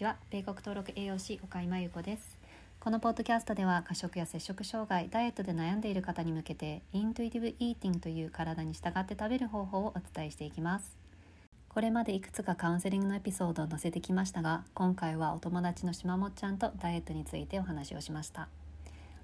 ちは。米国登録栄養士岡井真由子です。このポッドキャストでは過食や摂食障害ダイエットで悩んでいる方に向けてイントゥイティブイーティングという体に従って食べる方法をお伝えしていきます。これまでいくつかカウンセリングのエピソードを載せてきましたが今回はお友達のしまもっちゃんとダイエットについてお話をしました。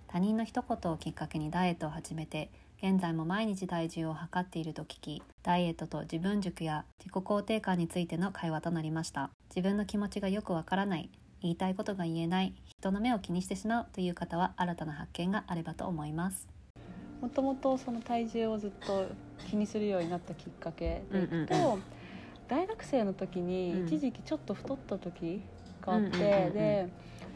他人の一言をきっかけにダイエットを始めて現在も毎日体重を測っていると聞きダイエットと自分塾や自己肯定感についての会話となりました。自分の気持ちがよくわからない言いたいことが言えない人の目を気にしてしまうという方は新たな発見があればと思います。もともとその体重をずっと気にするようになったきっかけでいくと、うんうんう大学生の時にうん。一時期ちょっと太った時があって、うんうんうんうん。で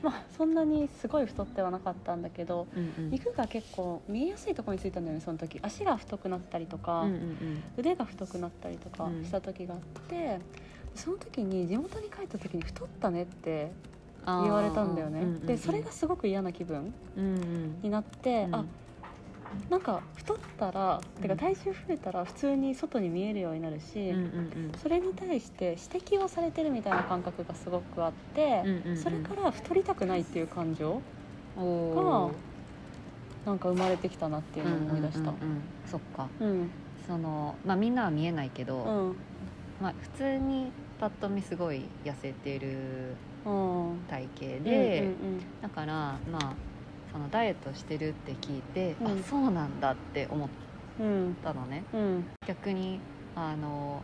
まあそんなにすごい太ってはなかったんだけどうんうん。肉が結構見えやすいところについたんだよねその時。足が太くなったりとか、うんうん腕が太くなったりとかうん。した時があって、その時に地元に帰った時に太ったねって言われたんだよね、うんうんうん。でそれがすごく嫌な気分うんうん。になって、うん。あなんか太ったら、てかうん。体重増えたら普通に外に見えるようになるし、うんうんそれに対して指摘をされてるみたいな感覚がすごくあって、うんうんうんそれから太りたくないっていう感情うんおなんか生まれてきたなっていうのを思い出した。うんうんうんうん。そっか。うん。そのまあみんなは見えないけど、うん。まあ、普通にパッと見すごい痩せてるうん。体型で、うんうん。だからまあそのダイエットしてるって聞いて、うん。あそうなんだって思っうんたのね。うん。逆にあの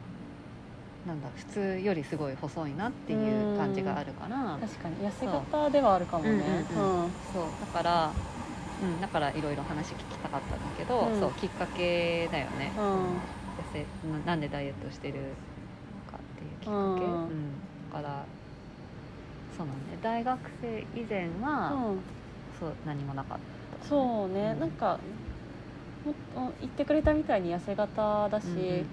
なんだ普通よりすごい細いなっていう感じがあるから確かに。痩せ方ではあるかもね。そう。だから、うん、だからいろいろ話聞きたかったんだけど、うん。そうきっかけだよね。うん。痩せななんでダイエットしてるのかっていうきっかけ、うん。うん。だからそうなんね大学生以前は、うんそう何もなかった。そうね、うん。なんか言ってくれたみたいに痩せ型だし、うんうん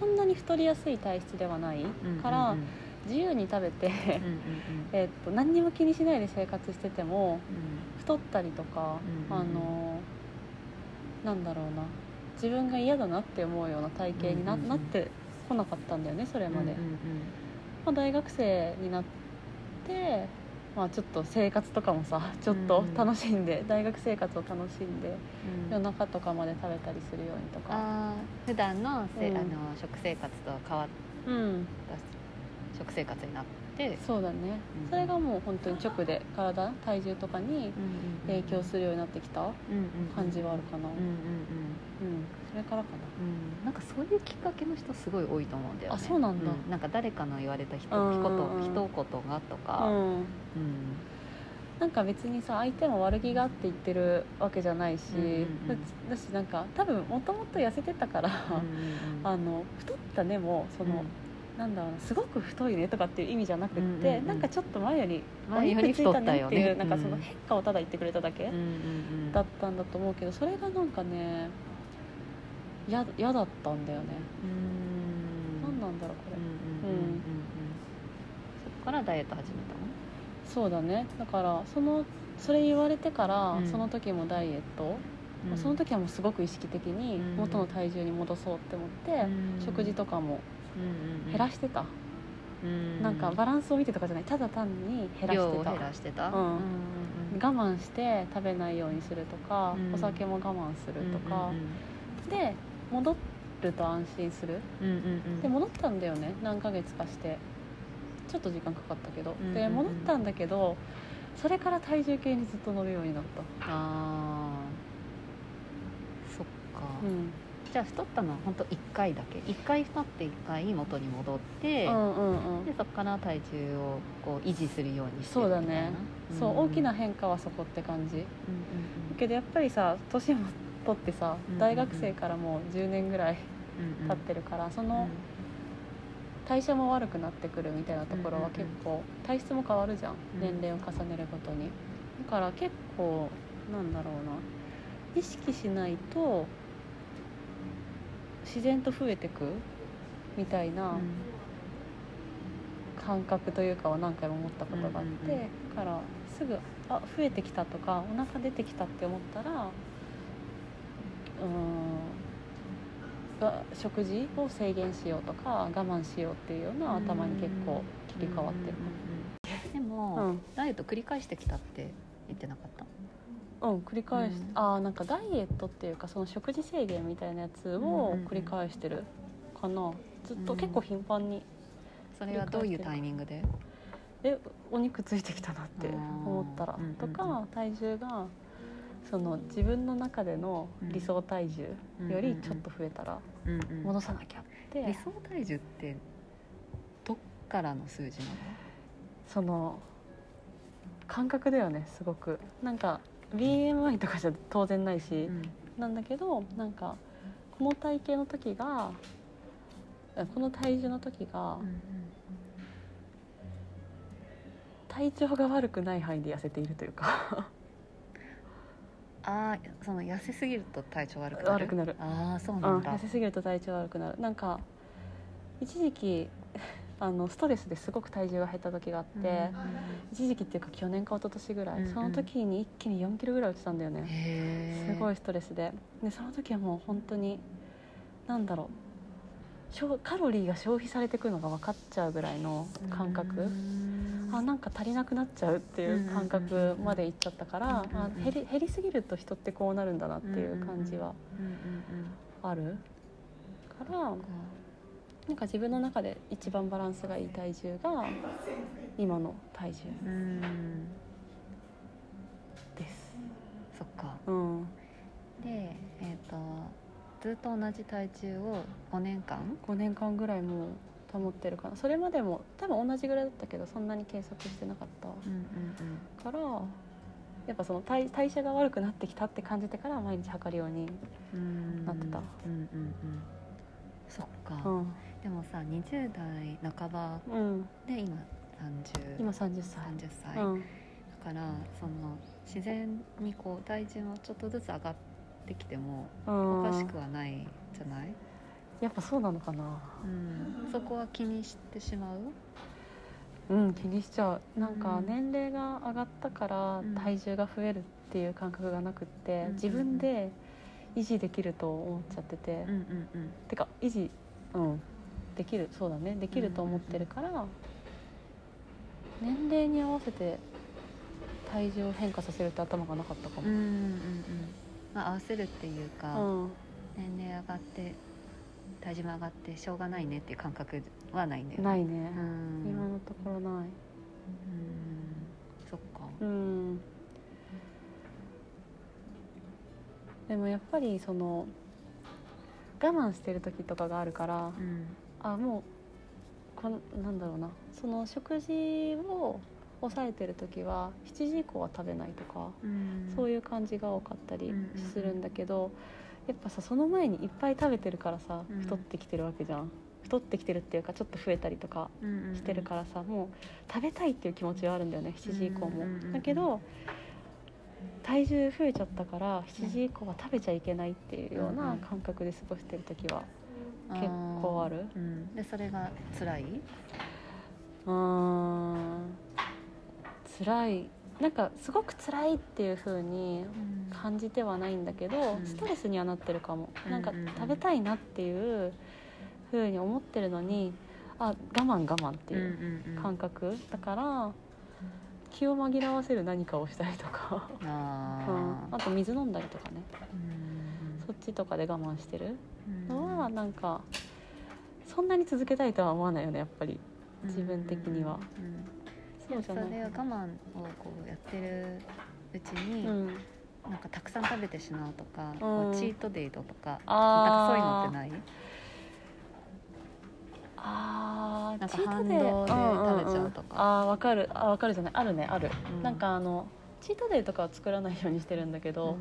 そんなに太りやすい体質ではないうんから、うんうん自由に食べて、うんうん えっと何にも気にしないで生活しててもうん。太ったりとか、うんうんうん。あのなんだろうな自分が嫌だなって思うような体型にな,、うんうんうん。なってこなかったんだよねそれまで、うんうん。まあ、大学生になって、まあ、ちょっと生活とかもさちょっとうん楽しんで、大学生活を楽しんでうん。夜中とかまで食べたりするようにとか、普段のせ、うん。あの食生活とは変わっうん、た？食生活になってそうだね、うん。それがもう本当に直で体体重とかに影響するようになってきた感じはあるかな、うんうんうん。うん、それからかうん。なんかそういうきっかけの人すごい多いと思うんだよね。あそうなんだ。なんか誰かの言われたひとうん一うんうん。言一言がとな、か、うん、うん。なんか別にさ相手も悪気があって言ってるわけじゃないし、うんうんうん。だだしなんか多分もともと痩せてたから、うんうんあの太ったねもその、なんだろうなすごく太いねとかっていう意味じゃなくって、うんうんうん。なんかちょっと前よりお前より肉ついたねっていう、ね。なんかそのうん。変化をただ言ってくれただけ、うんうんうん。だったんだと思うけどそれがなんかねや嫌だったんだよね、うん。何なんだろうこれ、うんうんうんうんうん。そこからダイエット始めたの？そうだね。だからそのそれ言われてから、うん。その時もダイエット、うん。その時はもうすごく意識的にうん。元の体重に戻そうって思って、うん。食事とかも減らしてた、うん。なんかバランスを見てとかじゃない。ただ単に減らしてた。減らしてた。うん。うんうん我慢して食べないようにするとか、うん。お酒も我慢するとか、うんで戻ると安心する。うんうんうん。で戻ったんだよね。何ヶ月かして。ちょっと時間かかったけど、うんうんうん。で戻ったんだけどそれから体重計にずっと乗るようになった、ああそっか、うん、じゃあ太ったのは本当1回だけ。1回太って1回元に戻って、うんうんうん。でそこから体重をこう維持するようにしてそうだみたいな。ね。そう、大きな変化はそこって感じ。だうんけどやっぱりさ年も取ってさうんうんうん。大学生からもう10年ぐらいうんうん。経ってるから、その代謝も悪くなってくるみたいなところはうんうんうん。結構体質も変わるじゃん、うん。年齢を重ねるごとに。だから結構なんだろうな。意識しないと自然と増えてくみたいな感覚というかは何回も思ったことがあって、だからすぐあ増えてきたとかお腹出てきたって思ったらうーんが食事を制限しようとか我慢しようっていうような頭に結構切り替わってるかでも、うん。ダイエット繰り返してきたって言ってなかった？うん繰り返し、うん。ああなんかダイエットっていうかその食事制限みたいなやつうんをうんうん。繰り返してるかな。ずっとうん。結構頻繁にそれはどういうタイミングで？えお肉ついてきたなって思ったら。とか体重がその自分の中での理想体重よりちょっと増えたらうんうん。戻さなきゃって、理想体重ってどっからの数字なの？その感覚だよねすごく。なんか BMI とかじゃ当然ないし、なんだけどなんかこの体型の時があこの体重の時が体調が悪くない範囲で痩せているというか。ああその痩せすぎると体調悪くなる？悪くなる。ああそううんなんだ、痩せすぎると体調悪くなる。なんか一時期あのストレスですごく体重が減った時があって、一時期っていうか去年か一昨年ぐらい、うんうん。その時に一気に4キロぐらい落ちたんだよね、すごいストレスで。でその時はもう本当になんだろう。消カロリーが消費されてくるのが分かっちゃうぐらいの感覚、あなんか足りなくなっちゃうっていう感覚までいっちゃったから、うんうんうん。あ減り減りすぎると人ってこうなるんだなっていう感じはうんうんうんあるからなんか自分の中で一番バランスがいい体重が今の体重うん。です。そっか。うん、でえっ、とずっと同じ体重を5年間？5年間ぐらいもう保ってるかな。それまでも多分同じぐらいだったけどそんなに計測してなかったからやっぱその代代謝が悪くなってきたって感じてから毎日測るように、うんなってた。うんうんうん。そっか、うんでもさ20代半ばうん、で今30今30歳、30歳、うん、だからその自然にこう体重もちょっとずつ上がってきてもうん。おかしくはないじゃない、やっぱそうなのかな。うん、そこは気にしてしまう？うん気にしちゃう。なんかうん。年齢が上がったからうん。体重が増えるっていう感覚がなくって、うん。自分で維持できると思っちゃってて、うんうんうん。てか維持うんできるそうだね。できると思ってるから、年齢に合わせて体重を変化させるって頭がなかったかも、うんうんうんまあ合わせるっていうか、うん。年齢上がって体重も上がってしょうがないねっていう感覚はないんだよね。ないね。う、ん。今のところない。うん。そっか。うん。でもやっぱりその我慢してる時とかがあるからうんあもうこんなんだろうな。その食事を抑えてる時は7時以降は食べないとか、うん。そういう感じが多かったりするんだけど、やっぱさその前にいっぱい食べてるからさうん。太ってきてるわけじゃん、太ってきてるっていうかちょっと増えたりとかしてるからさ、もう食べたいっていう気持ちはあるんだよね7時以降も、だけど体重増えちゃったから7時以降は食べちゃいけないっていうような感覚で過ごしてる時は結構ある？ーうん、でそれが辛い？うーん。辛い。なんかすごく辛いっていう風に感じてはないんだけど、うん。ストレスにはなってるかも、うんなんか食べたいなっていう風に思ってるのにあ我慢我慢っていう感覚、だから気を紛らわせる何かをしたりとか、あうん、あと水飲んだりとかね。ーそっちとかで我慢してる。うん。のはなんかそんなに続けたいとは思わないよねやっぱり。自分的には、うんうん。そうじゃない。それは我慢をこうやってるうちに、うん。なんかたくさん食べてしまうとか、うん。チートデイとかなんかあそういうのってない？あーなんかチートデイ。反動で食べちゃうとか。んんんあーわかる。あわかるじゃない？あるねある、うん。なんかあのチートデイとかは作らないようにしてるんだけど、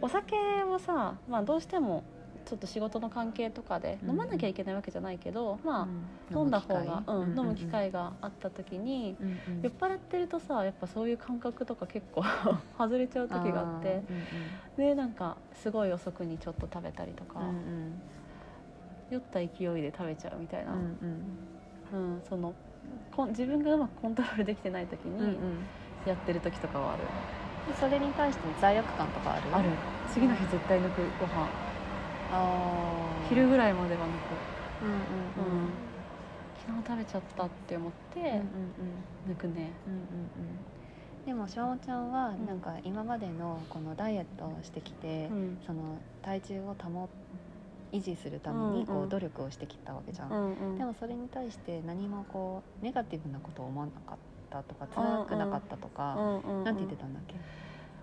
お酒をさ、まあ、どうしてもちょっと仕事の関係とかでうん。飲まなきゃいけないわけじゃないけど、まあ、うん飲んだ方が、うん飲む機が、会があった時に、うんうん。酔っ払ってるとさやっぱそういう感覚とか結構 外れちゃう時があってー。でなんかすごい遅くにちょっと食べたりとか、うんうん。酔った勢いで食べちゃうみたいな、うんうん。そのこん自分がうまくコントロールできてない時うんうん。にやってる時とかはある、でそれに対して罪悪感とかある？ある。次の日絶対抜くご飯昼ぐらいまでは抜うんうんく、うん。昨日食べちゃったって思ってうんうんうん。抜くね。うんうんうん。でもしわおちゃんはんなんか今までのこのダイエットをしてきて、うん。その体重を保維持するためにこう努力をしてきたわけじゃん、うんうん。でもそれに対して何もこうネガティブなことを思わなかったとか辛くなかったとか、うんうんうん。なんて言ってたんだっけ？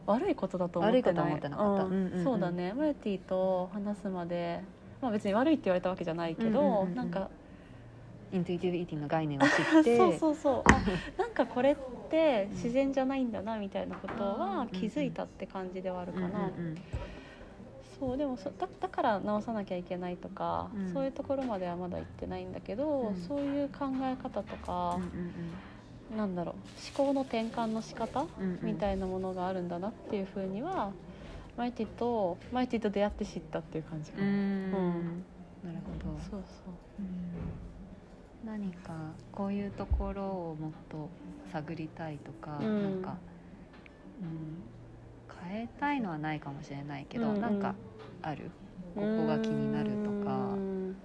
悪いことだと思ってない悪いことは思ってなか。ったうんうんうんうん。そうだね。マルティと話すまで、まあ、別に悪いって言われたわけじゃないけど、うんうんうんうん。なんか。Intuitive Eating の概念を知って。そうそうそう。あなんかこれって自然じゃないんだなみたいなことは気づいたって感じではあるかな、うんうんそうでもそだだから直さなきゃいけないとか、うん。そういうところまではまだ行ってないんだけど、うん。そういう考え方とかうん、なんだろう思考の転換の仕方、うんうん。みたいなものがあるんだなっていうふうにはマイティとマイティと出会って知ったっていう感じかうん。な、うん。んなるほど。そうそう。何かこういうところをもっと探りたいとか、うん。なんか、うん、変えたいのはないかもしれないけど、うんうん。なんかある？ここが気になるとか。うん。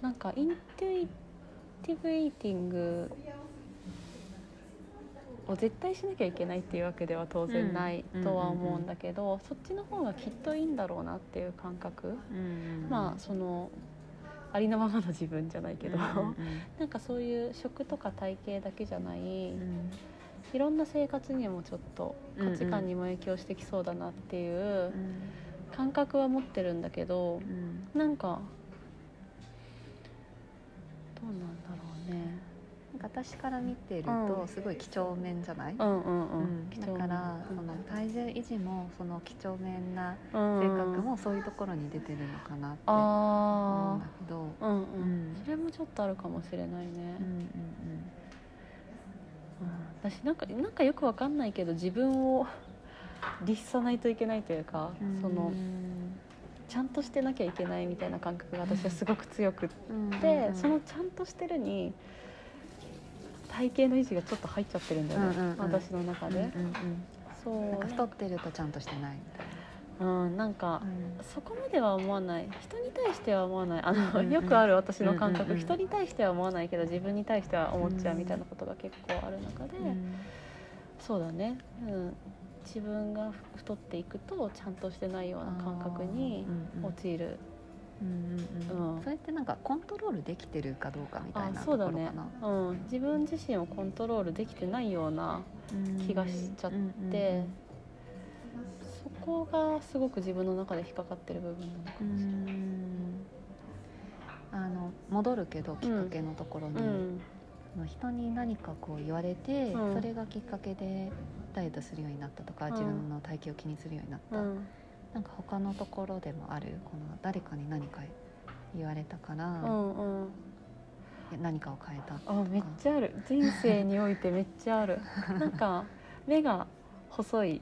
なんかイントゥイティブイーティングを絶対しなきゃいけないっていうわけでは当然ないうんとは思うんだけど、そっちの方がきっといいんだろうなっていう感覚、うんまあそのありのままの自分じゃないけど、うんうん なんかそういう食とか体型だけじゃない、うん。いろんな生活にもちょっと価値観にも影響してきそうだなっていう感覚は持ってるんだけどうん。なんかどうなんだろうね。私から見てるうん。とすごい几帳面じゃない、うんうんううん。んだから、うん。その体重維持もその几帳面なうん。性格もそういうところに出てるのかなって思うんあだけど、あうんうん、うん。それもちょっとあるかもしれないね、うん。うん。私なんかなんかよくわかんないけど自分を律さないといけないというか、うん。そのちゃんとしてなきゃいけないみたいな感覚が私はすごく強くって、うんそのちゃんとしてるに体型の維持がちょっと入っちゃってるんだよね、うんうんうん。私の中で、うんうんそう。うんなんか太ってるとちゃんとしてないみたいうんなんか、な、そこまでは思わない。人に対しては思わない。あの、うんうんうん。よくある私の感覚、うんうんうん。人に対しては思わないけど自分に対しては思っちゃうみたいなことが結構ある中で、そうだね、うん、自分が太っていくとちゃんとしてないような感覚に陥る、うんうんうんうん。それってなんかコントロールできてるかどうかみたいあな。とそうだね。うん、自分自身をコントロールできてないような気がしちゃって、そこがすごく自分の中で引っかかってる部分なのかうもしれない。ん。あの戻るけどきっかけのところに、うん人に何かこう言われて、うん。それがきっかけでダイエットするようになったとか、うん。自分の体型を気にするようになった、うん。なんか他のところでもあるこの誰かに何か言われたから、うんうん。何かを変えたあめっちゃある。人生においてめっちゃある。なんか目が細いん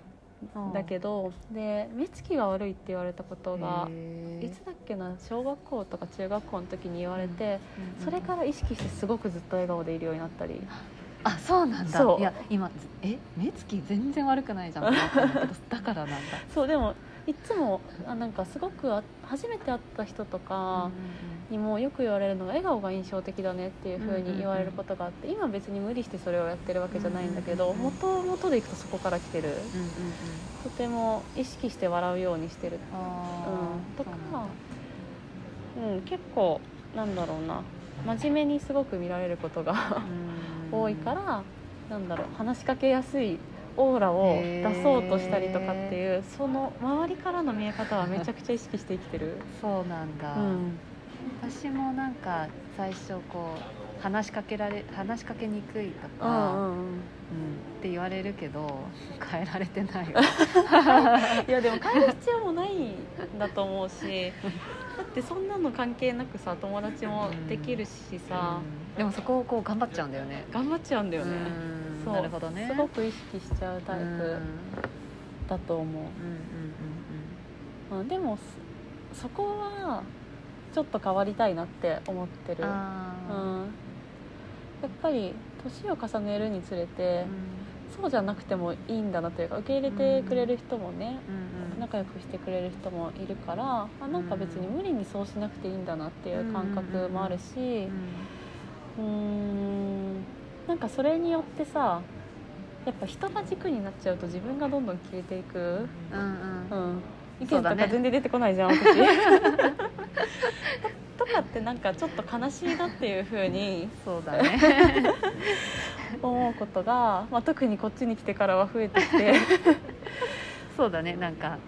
だけどで目つきが悪いって言われたことがいつだっけな小学校とか中学校の時に言われて、うん。それから意識してすごくずっと笑顔でいるようになったり。あそうなんだ。そう。いや今え目つき全然悪くないじゃん だからなんだ。そうでもいつもあなんかすごくあ初めて会った人とかにもよく言われるのが笑顔が印象的だねっていう風に言われることがあって今別に無理してそれをやってるわけじゃないんだけどうん元々でいくとそこから来てる。とても意識して笑うようにしてる。あうん。とかうなん結構なんだろうな。真面目にすごく見られることがうん。多いからなんだろう話しかけやすいオーラを出そうとしたりとかっていうその周りからの見え方はめちゃくちゃ意識して生きてる？そうなんだ、うん。私もなんか最初こう話しかけられ話しかけにくいとうか、んうんうん。うんって言われるけど変えられてないわ いやでも変える必要もないんだと思うしだってそんなの関係なくさ友達もできるしさ、うん。でもそこをこう頑張っちゃうんだよね。頑張っちゃうんだよね、うんそう。なるほどね。すごく意識しちゃうタイうん。プだと思う、うんうんうん、でもそそこはちょっと変わりたいなって思ってる、うん。やっぱり年を重ねるにつれてー、うん。そうじゃなくてもいいんだなというか受け入れてくれる人もね、仲良くしてくれる人もいるからあなんか別に無理にそうしなくていいんだなっていう感覚もあるしうーんなんかそれによってさやっぱ人が軸になっちゃうと自分がどんどん消えていく、うんうん。うん、意見とか全然出てこないじゃん、私。とかってなんかちょっと悲しいなっていうふうにそうだね。思うことが、まあ、特にこっちに来てからは増えてきて。そうだね。なんか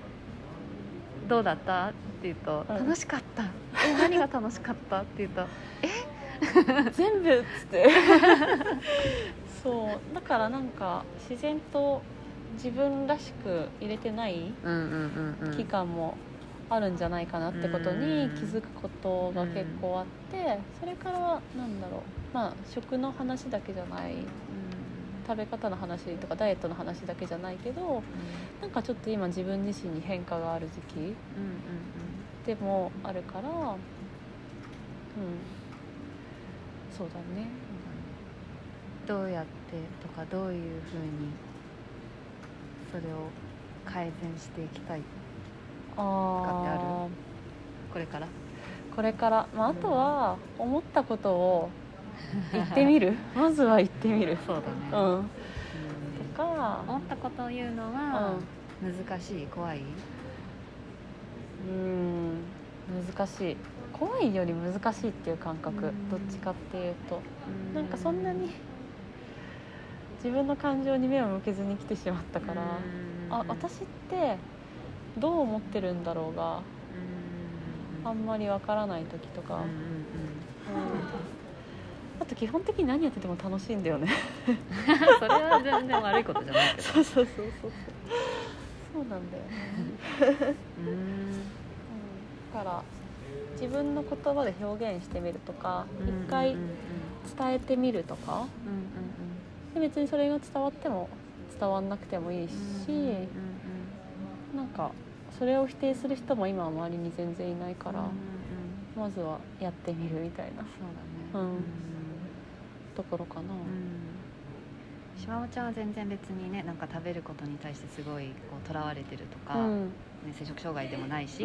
「どうだった?」って言うと「うん。楽しかった」え何が楽しかった?」って言うと 全部っつって。そう。だからなんか自然と自分らしく入れてない期間もあるんじゃないかなってことに気づくことが結構あってそれからなんだろう。まあ食の話だけじゃない。食べ方の話とかダイエットの話だけじゃないけどなんかちょっと今自分自身に変化がある時期でもあるからうんそうだね。どうやってとかどういうふうにそれを改善していきたいあかってある？あこれから？これから、まあ、あとは思ったことを 言ってみる？まずは言ってみる。そうだね、うん。うん。とか。思ったことを言うのは難しい？怖い？うん。難しい怖いより難しいっていう感覚うん。どっちかっていうと。なんかそんなに自分の感情に目を向けずに来てしまったからあ私ってどう思ってるんだろうがあんまりわからない時とか、うんあと基本的に何やってても楽しいんだよね。それは全然悪いことじゃないけど。そうそうそうそう。そうなんだよね、うん。うん、だから自分の言葉で表現してみるとか一回伝えてみるとか。うんで別にそれが伝わっても伝わんなくてもいいし、なんかそれを否定する人も今は周りに全然いないから、まずはやってみるみたいな。そうだね。うん。ところかな、うん。島尾ちゃんは全然別にねなんか食べることに対してすごいこうとらわれてるとか、うん。ね、摂食障害でもないし、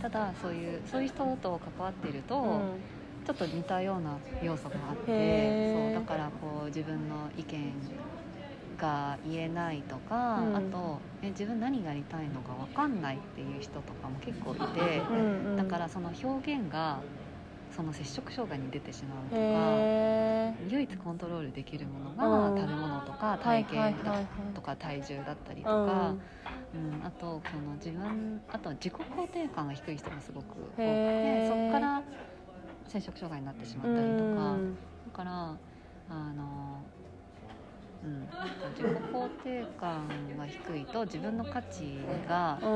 ただそういうそういう人と関わっていると、うん。ちょっと似たような要素があってそうだからこう自分の意見が言えないとか、うん。あとえ自分何がやりたいのか分かんないっていう人とかも結構いて、うんうん。だからその表現がその摂食障害に出てしまうとか。へ唯一コントロー。ルできるものがうん食べ物とかはい体型とか体重だったりとうんか、うん。あとこの自分あと自己肯定感が低い人がすごく多くてそこから摂食障害になってしまったりとか、うん。だからあの、うん、自己肯定感が低いと自分の価値がう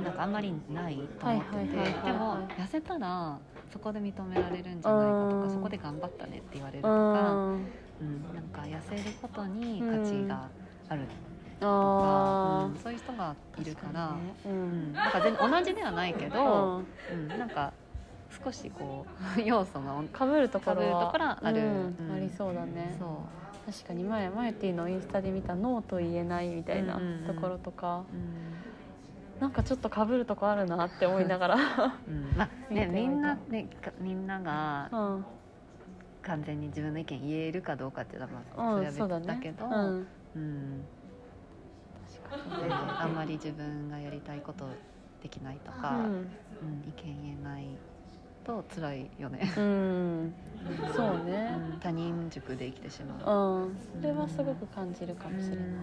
ん。なんかあんまりないと思ってて。でも痩せたらそこで認められるんじゃないかとうん。かそこで頑張ったねって言われるとうか、ん。うん、なんか痩せることに価値があるとか、あうんそういう人がいるから、ううん。んなんか全然同じではないけど、うん。うんなんか少しこう 要素がかぶるところは。被るところはある。うん。うん。ありそうだね。そう。確かに前マユティのインスタで見た「ノーと言えない」みたいなうんうんうん。ところとか、うん。なんかちょっとかぶるとこあるなって思いながら、うん。まあねみんなねかみんながうん。完全に自分の意見言えるかどうかっていうのはまあうん、それは別だけど、うん、うん あんまり自分がやりたいことできないとか、にうん意見言えないと辛いよね、うん、うん、そうね。うん他人軸で生きてしまう、うん、それはすごく感じるかもしれない、うん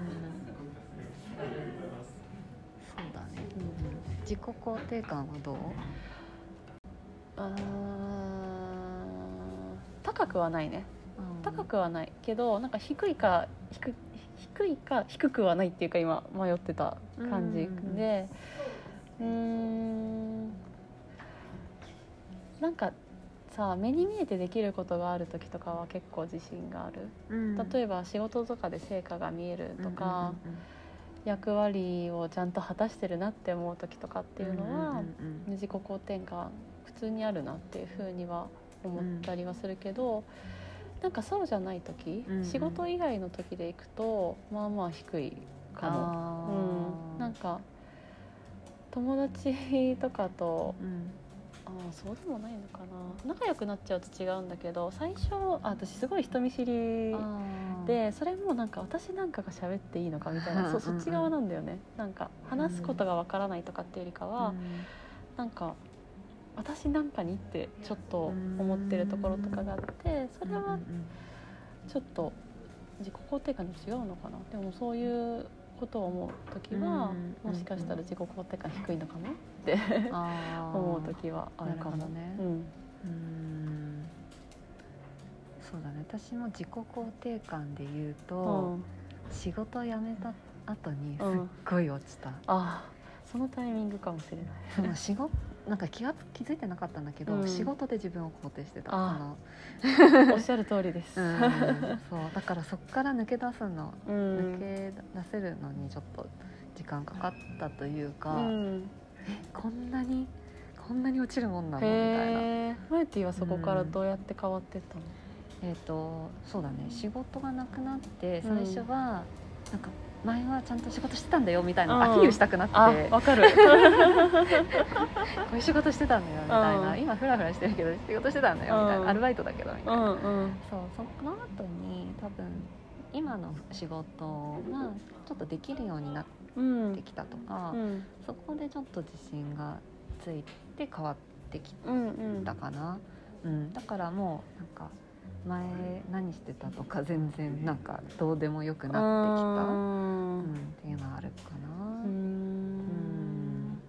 そうだね、うん自己肯定感はどう？あー高くはないね。高くはないけどなんか低いか低低いか低くはないっていうか今迷ってた感じうん。でうーん。なんかさ目に見えてできることがある時とかは結構自信がある。うん。例えば仕事とかで成果が見えるとか、役割をちゃんと果たしてるなって思う時とかっていうのは、自己肯定感普通にあるなっていうふうには思ったりはするけど、なんかそうじゃない時、うんうん。仕事以外の時でいくとまあまあ低いかも。あうん、なんか友達とかとうん。ああそうでもないのかな。仲良くなっちゃうと違うんだけど最初あ私すごい人見知りでそれもなんか私なんかが喋っていいのかみたいなそうそっち側なんだよね。なんか話すことがわからないとかっていうよりかは、なんか私なんかにってちょっと思ってるところとかがあってそれはちょっと自己肯定感に違うのかな。でもそういうことを思う時はうんもしかしたら自己肯定感低いのかもって 思う時はあるかも。ね。うん。うん。そうだね。私も自己肯定感で言ううと、ん。仕事辞めた後にすっうんごい落ちた、ああそのタイミングかもしれない。その仕事なんか気が気づいてなかったんだけど、うん。仕事で自分を肯定してたあおっしゃる通りです。うん、そう。だからそっから抜け出すのう抜んけ出せるのにちょっと時間かかったというか、うん。こんなにこんなに落ちるもんなの？みたいな。マイティはそこからどうやって変わってったの？えー、とそうだね。仕事がなくなってうん。最初は、なんか前はちゃんと仕事してたんだよみたいなうん。アピールしたくなって、わかる。ういう仕事してたんだよみたいな、うん。今フラフラしてるけど仕事してたんだよみたいな、うん。アルバイトだけどみたういな、んうん。そうその後に多分今の仕事がちょっとできるようになっうんてきたとか、うん。そこでちょっと自信がついて変わってきうん。うん。たかな、うん、だからもうなんか前何してたとか 全然なんかどうでもよくなってきた、うん、っていうのはあるかな。ううん。ん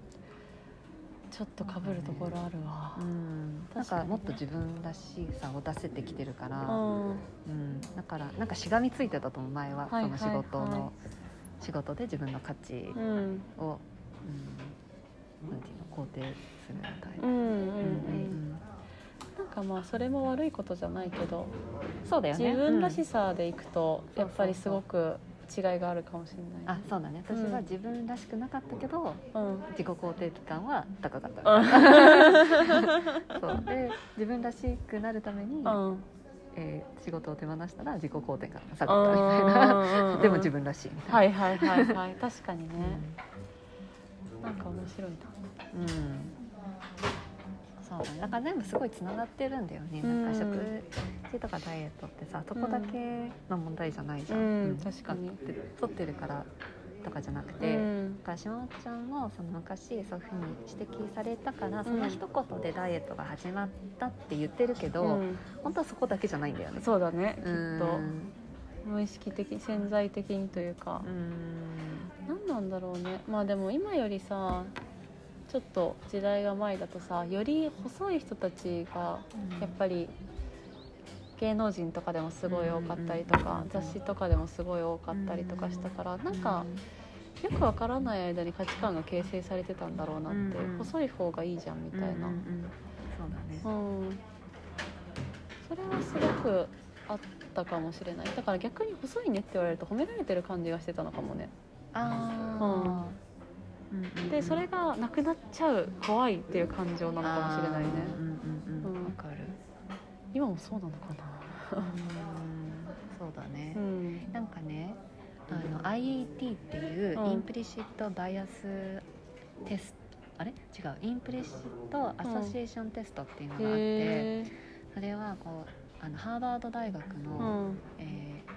ちょっと被るところあるわ。うん、なん。確かもっと自分らしさを出せてきてるから、うんうん、だからなんかしがみついてたと思う前は、はいその仕事の、はいはい仕事で自分の価値うん。を、うん、なんていうの肯定するみたいな。うんうんううんんなんかまあそれも悪いことじゃないけどそうだよね。自分らうんしさでいくとうん。やっぱりすごく違いがあるかもしれない。あそうだね。私は自分らしくなかったけど、うん。自己肯定感は高かった、うん。そう。で自分らしくなるために、うん。えー仕事を手放したら自己肯定感が下がったみたいな、でも自分らしいみたいな、はいはいはいはい。確かにね。なんか面白いなう。ん、うんそうだから全部すごいつながってるんだよね、うん。なんか食事とかダイエットってさそこだけの問題じゃないじゃん、うん。確かに。太ってる太ってるからとかじゃなくうて、ん。だかちゃんもその昔そういうふうに指摘されたからその一言でダイエットが始まったって言ってるけど、うん。本当はそこだけじゃないんだよね。そうだねきっうんと。無意識的潜在的にというか。うん。何なんだろうね。まあでも今よりさちょっと時代が前だとさより細い人たちがやっぱり芸能人とかでもすごい多かったりとか雑誌とかでもすごい多かったりとかしたからなんかよくわからない間に価値観が形成されてたんだろうなってうんうん。細い方がいいじゃんみたいな。うんそうだね。うん。それはすごくあったかもしれない。だから逆に細いねって言われると褒められてる感じがしてたのかもね。ああ、うんでそれがなくなっちゃう怖いっていう感情なのかもしれないね。あーうんうんうんうんわかる今もそうなのかなうんそうだね、うんなんかねあの IET っていううんインプリシットバイアステスト、あれ違う Implicit Association Test っていうのがあって、へそれはこうあのハーバード大学えの、うんえー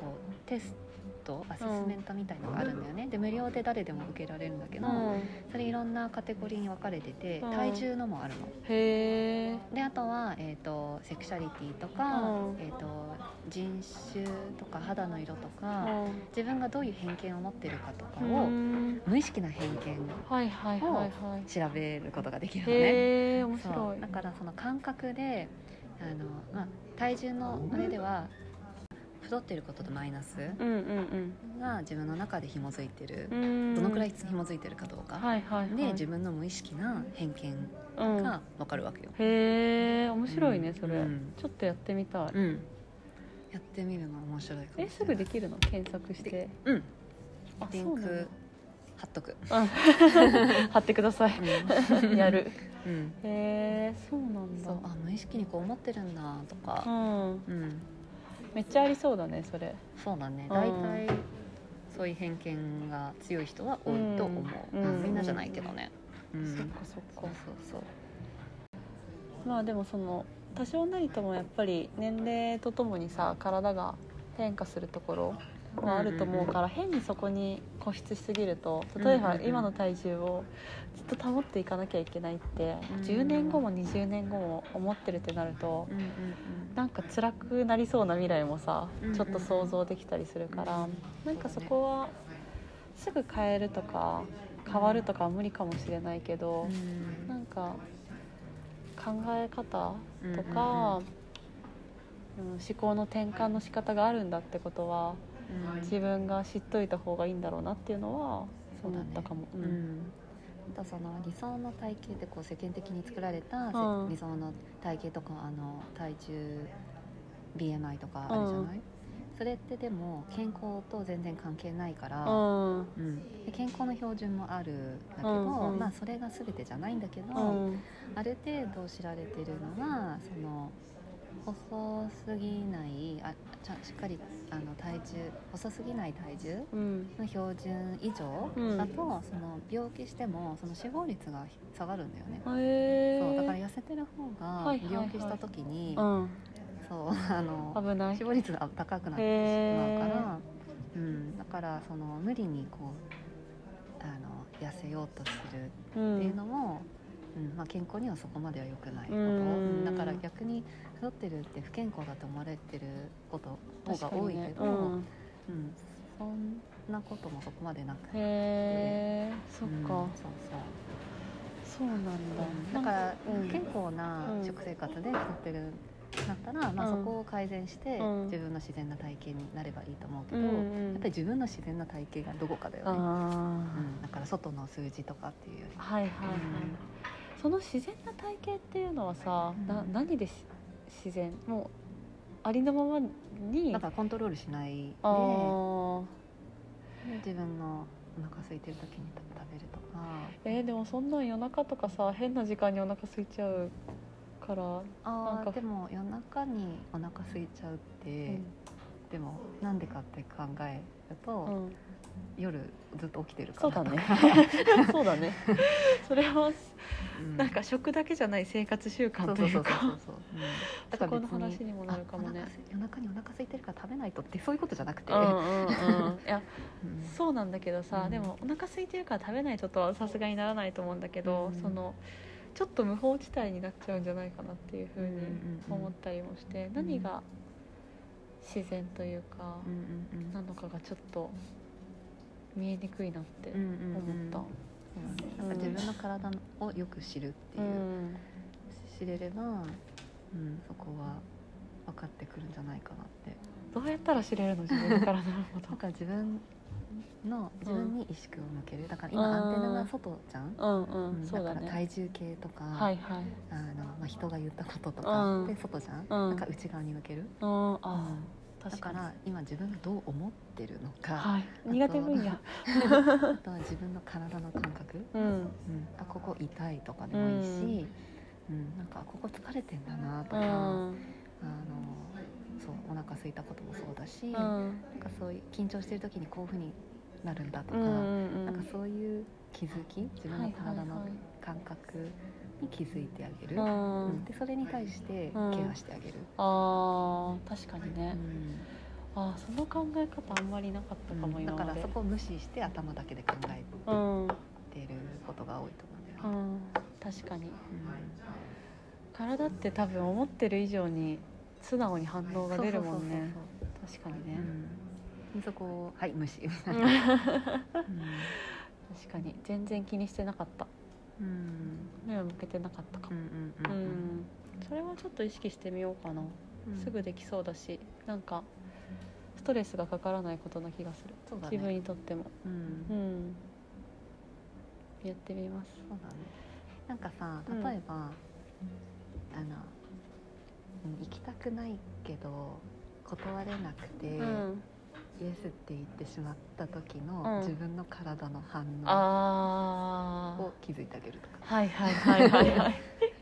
こうテストアセスメントみたいのがあるんだよね、で無料で誰でも受けられるんだけど、うん。それいろんなカテゴリーに分かれてて、うん。体重のもあるの。へえであとは、えー、とセクシャリティとか、うん。えー、と人種とか肌の色とうか、ん。自分がどういう偏見を持ってるかとかうを、ん。無意識な偏見はいはいはいはい調べることができるのね。へえ面白い。だからその感覚であの、まあ、体重のあれでは太ってることとマイナスうんうんが自分の中で紐づいてるう、ん。どのくらい紐づいてるかどうか、はいはいはい。で自分の無意識な偏見うん。が分かるわけよ。へえ面白いねそれ。うん。ちょっとやってみたい。うん。やってみるの面白いかもえすぐできるの？検索して。うん。あリンク貼っとく、うん 貼ってください。やる。うん、へえそうなんだ。そうあ無意識にこう思ってるんだとか、うん。うん、めっちゃありそうだねそれ。そうだね。うん。大体そういう偏見が強い人は多いと思う、うん。うん。みんなじゃないけどね、うん。そっかそっそうかそう。まあでもその多少なりともやっぱり年齢とともにさ体が変化するところはあると思うから変にそこに固執しすぎると例えば今の体重をずっと保っていかなきゃいけないってうん10年後も20年後も思ってるってなるとなんか辛くなりそうな未来もさちょっと想像できたりするからなんかそこはすぐ変えるとか変わるとかは無理かもしれないけどうんなんか考え方とうんか、うん。思考の転換の仕方があるんだってことはうん自分が知っといた方がいいんだろうなっていうのはそうだったかも。ううん。んあとその理想の体型ってこう世間的に作られたせうん。理想の体型とかあの体重 BMI とかあるじゃない、それってでも健康と全然関係ないから、うん。うん。で健康の標準もあるんだけど、うん。うんまあ、それが全てじゃないんだけど、うん。ある程度知られてるのはその細すぎないあちゃんしっかりあの体重細すぎない体重うん。の標準以上うん。だと、その病気してもその死亡率が下がるんだよね、へえそうだから痩せてる方が病気した時に、うん。そうあの死亡率が高くなってしまうから、うん、だからその無理にこうあの痩せようとするうっていうんのも、うん。まあ、健康にはそこまでは良くないこと、うんうん。だから逆に太ってるって不健康だと思われてること方が多いけど、うん。うん、そんなこともそこまでなく。て。へえそっうんか、そう。そうなんだ、そうだからうん。不健康なうん食生活で太ってるなったら、まあ、うんそこを改善してうん。自分の自然な体型になればいいと思うけど、うんうんやっぱり自分の自然な体型がどこかだよね、あうん、だから外の数字とかっていうより。あ、はいはいはい、その自然な体型っていうのはさ、なうん。何でし自然。もうありのままに。だからコントロールしないで。自分のお腹空いてる時に食べるとか。えーでもそんなん夜中とかさ変な時間にお腹空いちゃうから、あーでも夜中にお腹空いちゃうって、でもなんでかって考えると、うんうん夜ずっと起きてるからそうだね。そうだね。それはうん。なんか食だけじゃない生活習慣というか。だかこの話にもなるかもね。夜中にお腹空いてるから食べないとってそういうことじゃなくて、うんうんうん。いやうん。そうなんだけどさ、うん。でもお腹空いてるから食べないととはさすがにならないと思うんだけど、うん。そのちょっと無法地帯になっちゃうんじゃないかなっていうふうにうんうんうん。思ったりもして、何が自然というか、うんうんうん。なのかがちょっと見えにくいなって思った。そうなんか自分の体をよく知るっていう、うん。知れれば、うん、そこは分かってくるんじゃないかなって。どうやったら知れるの？自分の体のこだとから 自分の自分に意識を向ける。だから今アンテナが外じゃん、うんうん、だから体重計とか、はいはい。あのまあ、人が言ったこととうん。かで外じゃん、うん。なんか内側に向ける、うん。あだ確から今自分がどう思ってるのか、はい。苦手分野。あとは自分の体の感覚、うん。うん、あここ痛いとかでもいいし、うん。なんかここ疲れてんだなとか、うん。あのそうお腹空いたこともそうだし、うん。なんかそういう緊張してる時にこういう風になるんだとか、うんうん。なんかそういう気づき自分の体の感覚に気づいてあげる、うん。うん。でそれに対してケアしてあげる、あー確かにうね、ん。あーその考え方あんまりなかったかもだからそこを無視して頭だけで考えうん、うん、てることが多いと思うんだよね。確かに。うん。体って多分思ってる以上に素直に反応が出るもんね。確かにね、そこをはい無視。みたいうん。な。確かに。全然気にしてなかった。うん。目を向けてなかったか。うんもうんうん。うん。それはちょっと意識してみようかな、うん。すぐできそうだしなんかストレスがかからないことな気がする、ね。自分にとっても。うん。うん。やってみます。そうだね。なんかさうん。例えば、あのうん行きたくないけど断れなくて、うんイエスって言ってしまった時うん。の自分の体の反応あを気づいてあげるとか、あはいはいはいはいはい。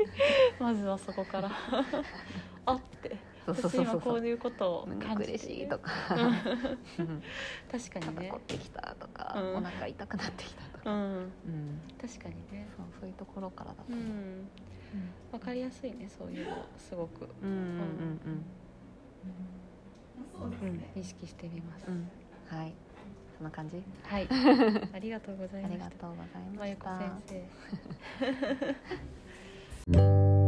まずはそこから。あって。そうそう私そうそう。今こういうことを胸感じて苦しいとかうん。確かにね。肩凝ってきたとか、うん。お腹痛くなってきたとか、うん。うん、確かにね。そうそういうところからだと思う、うん。わかりやすいねそういうのすごく、うんうんうん。うん、意識してみます、うん。うんはい。そんな感じ？はい。ありがとうございあました。りがとうございままゆこした先生